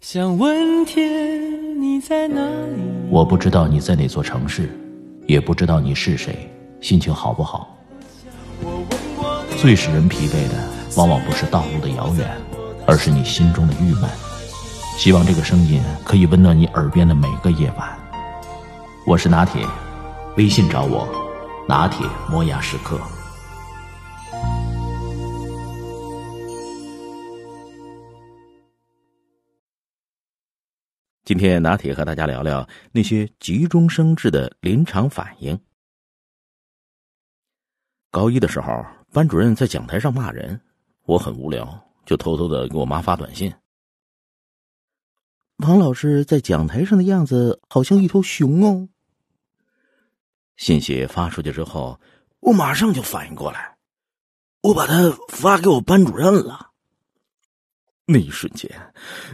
想问天你在哪里？我不知道你在哪座城市，也不知道你是谁，心情好不好？最使人疲惫的，往往不是道路的遥远，而是你心中的郁闷。希望这个声音可以温暖你耳边的每个夜晚。我是拿铁，微信找我，拿铁磨牙时刻。今天拿铁和大家聊聊那些急中生智的临场反应。高一的时候，班主任在讲台上骂人，我很无聊，就偷偷的给我妈发短信。王老师在讲台上的样子好像一头熊哦。信息发出去之后，我马上就反应过来，我把它发给我班主任了。那一瞬间，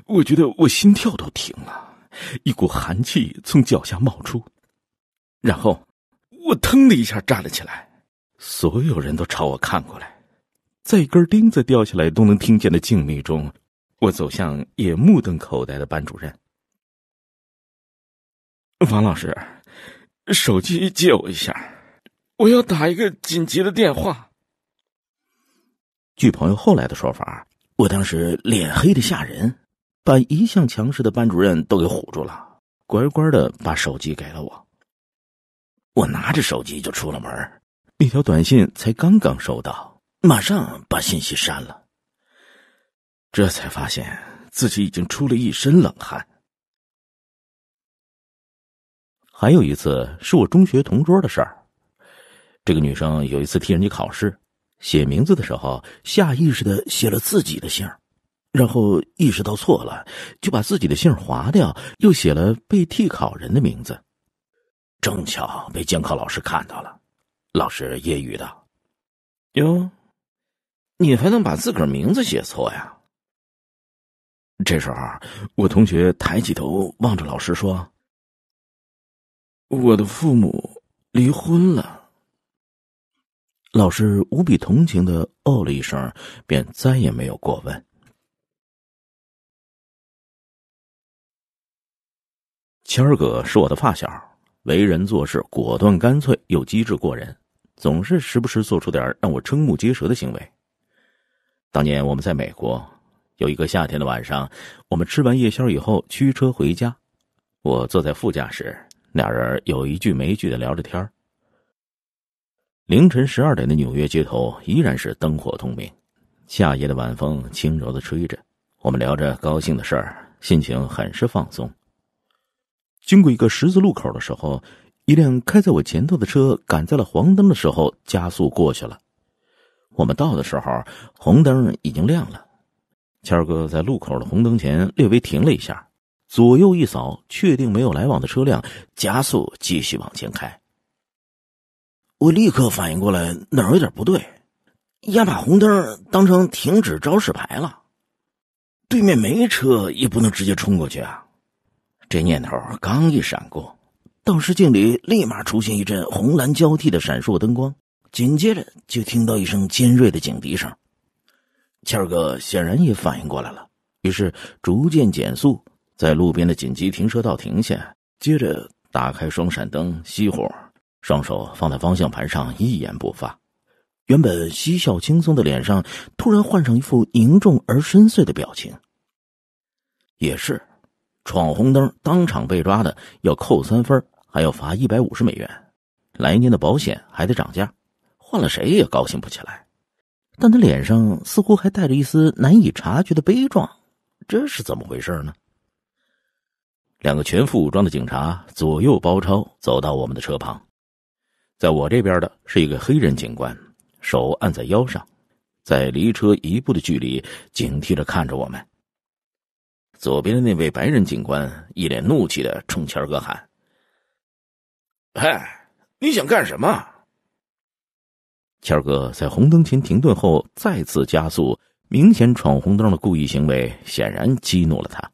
我觉得我心跳都停了，一股寒气从脚下冒出，然后我腾的一下站了起来，所有人都朝我看过来，在一根钉子掉下来都能听见的静谧中，我走向也目瞪口呆的班主任。王老师，手机借我一下，我要打一个紧急的电话。据朋友后来的说法。我当时脸黑的吓人，把一向强势的班主任都给唬住了，乖乖的把手机给了我。我拿着手机就出了门，那条短信才刚刚收到，马上把信息删了。这才发现自己已经出了一身冷汗。还有一次是我中学同桌的事儿，这个女生有一次替人家考试。写名字的时候，下意识的写了自己的姓然后意识到错了，就把自己的姓划掉，又写了被替考人的名字。正巧被监考老师看到了，老师揶揄道：“哟，你还能把自个儿名字写错呀？”这时候，我同学抬起头望着老师说：“我的父母离婚了。”老师无比同情的哦了一声，便再也没有过问。谦儿哥是我的发小，为人做事果断干脆又机智过人，总是时不时做出点让我瞠目结舌的行为。当年我们在美国，有一个夏天的晚上，我们吃完夜宵以后驱车回家，我坐在副驾驶，俩人有一句没一句的聊着天。凌晨十二点的纽约街头依然是灯火通明，夏夜的晚风轻柔的吹着，我们聊着高兴的事儿，心情很是放松。经过一个十字路口的时候，一辆开在我前头的车赶在了黄灯的时候加速过去了。我们到的时候，红灯已经亮了。谦儿哥在路口的红灯前略微停了一下，左右一扫，确定没有来往的车辆，加速继续往前开。我立刻反应过来，哪儿有点不对，呀，把红灯当成停止招示牌了。对面没车，也不能直接冲过去啊！这念头刚一闪过，倒视镜里立马出现一阵红蓝交替的闪烁灯光，紧接着就听到一声尖锐的警笛声。谦儿哥显然也反应过来了，于是逐渐减速，在路边的紧急停车道停下，接着打开双闪灯，熄火。双手放在方向盘上，一言不发。原本嬉笑轻松的脸上，突然换上一副凝重而深邃的表情。也是，闯红灯当场被抓的要扣三分，还要罚一百五十美元，来年的保险还得涨价，换了谁也高兴不起来。但他脸上似乎还带着一丝难以察觉的悲壮，这是怎么回事呢？两个全副武装的警察左右包抄，走到我们的车旁。在我这边的是一个黑人警官，手按在腰上，在离车一步的距离，警惕着看着我们。左边的那位白人警官一脸怒气的冲谦哥喊：“嗨，你想干什么？”谦哥在红灯前停顿后再次加速，明显闯红灯的故意行为显然激怒了他。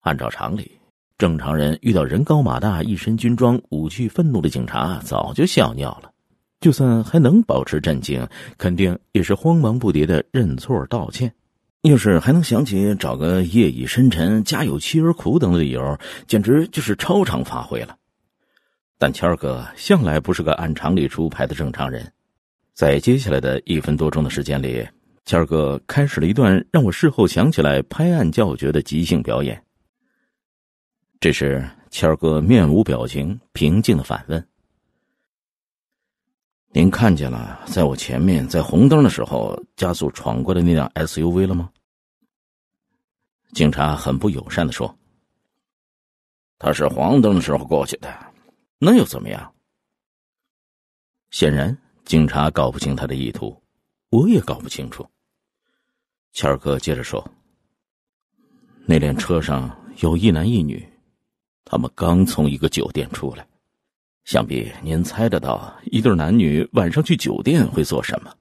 按照常理。正常人遇到人高马大、一身军装、武器愤怒的警察，早就笑尿了。就算还能保持镇静，肯定也是慌忙不迭的认错道歉。要是还能想起找个夜已深沉、家有妻儿苦等的理由，简直就是超常发挥了。但谦儿哥向来不是个按常理出牌的正常人，在接下来的一分多钟的时间里，谦儿哥开始了一段让我事后想起来拍案叫绝的即兴表演。这时，谦儿哥面无表情、平静的反问：“您看见了在我前面在红灯的时候加速闯过的那辆 SUV 了吗？”警察很不友善的说：“他是黄灯的时候过去的，那又怎么样？”显然，警察搞不清他的意图，我也搞不清楚。谦儿哥接着说：“那辆车上有一男一女，他们刚从一个酒店出来。想必您猜得到，一对男女晚上去酒店会做什么？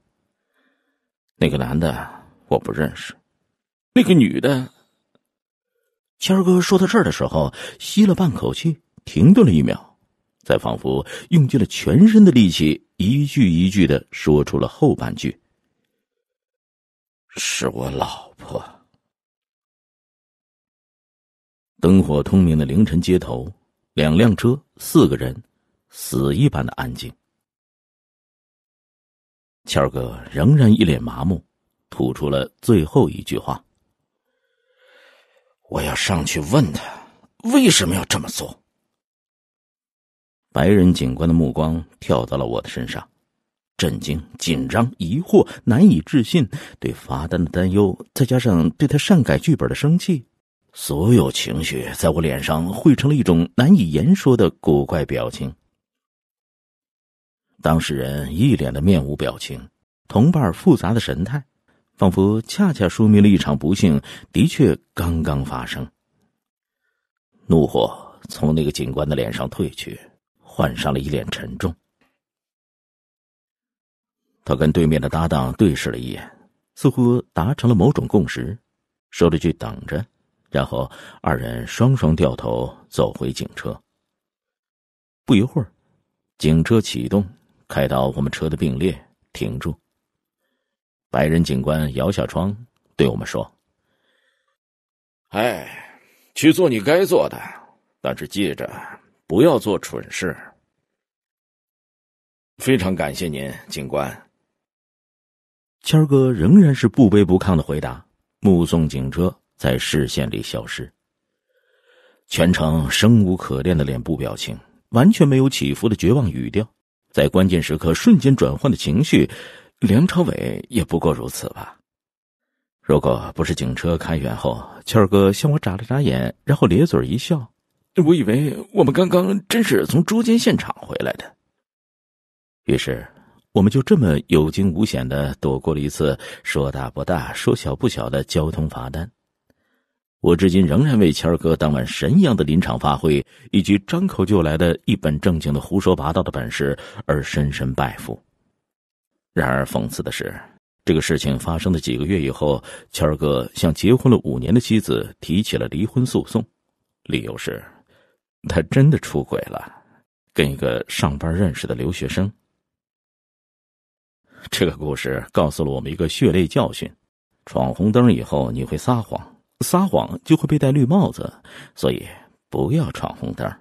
那个男的我不认识，那个女的……”谦儿哥说到这儿的时候，吸了半口气，停顿了一秒，再仿佛用尽了全身的力气，一句一句的说出了后半句。是我老婆。灯火通明的凌晨街头，两辆车，四个人，死一般的安静。谦儿哥仍然一脸麻木，吐出了最后一句话：“我要上去问他为什么要这么做。”白人警官的目光跳到了我的身上。震惊、紧张、疑惑、难以置信，对罚单的担忧，再加上对他擅改剧本的生气，所有情绪在我脸上汇成了一种难以言说的古怪表情。当事人一脸的面无表情，同伴复杂的神态，仿佛恰恰说明了一场不幸的确刚刚发生。怒火从那个警官的脸上褪去，换上了一脸沉重。他跟对面的搭档对视了一眼，似乎达成了某种共识，说了句“等着”，然后二人双双掉头走回警车。不一会儿，警车启动，开到我们车的并列，停住。白人警官摇下窗，对我们说：“哎，去做你该做的，但是记着不要做蠢事。”非常感谢您，警官。谦儿哥仍然是不卑不亢的回答，目送警车在视线里消失。全程生无可恋的脸部表情，完全没有起伏的绝望语调，在关键时刻瞬间转换的情绪，梁朝伟也不过如此吧。如果不是警车开远后，谦儿哥向我眨了眨眼，然后咧嘴一笑，我以为我们刚刚真是从捉奸现场回来的。于是。我们就这么有惊无险的躲过了一次说大不大、说小不小的交通罚单。我至今仍然为谦儿哥当晚神一样的临场发挥，以及张口就来的一本正经的胡说八道的本事而深深拜服。然而讽刺的是，这个事情发生的几个月以后，谦儿哥向结婚了五年的妻子提起了离婚诉讼，理由是，他真的出轨了，跟一个上班认识的留学生。这个故事告诉了我们一个血泪教训：闯红灯以后你会撒谎，撒谎就会被戴绿帽子，所以不要闯红灯。